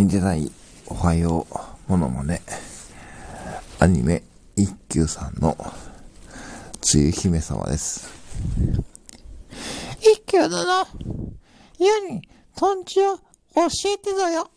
似てないおはようものもね、アニメ一休さんの梅雨姫様です。一休殿、世にとんちを教えてぞよ。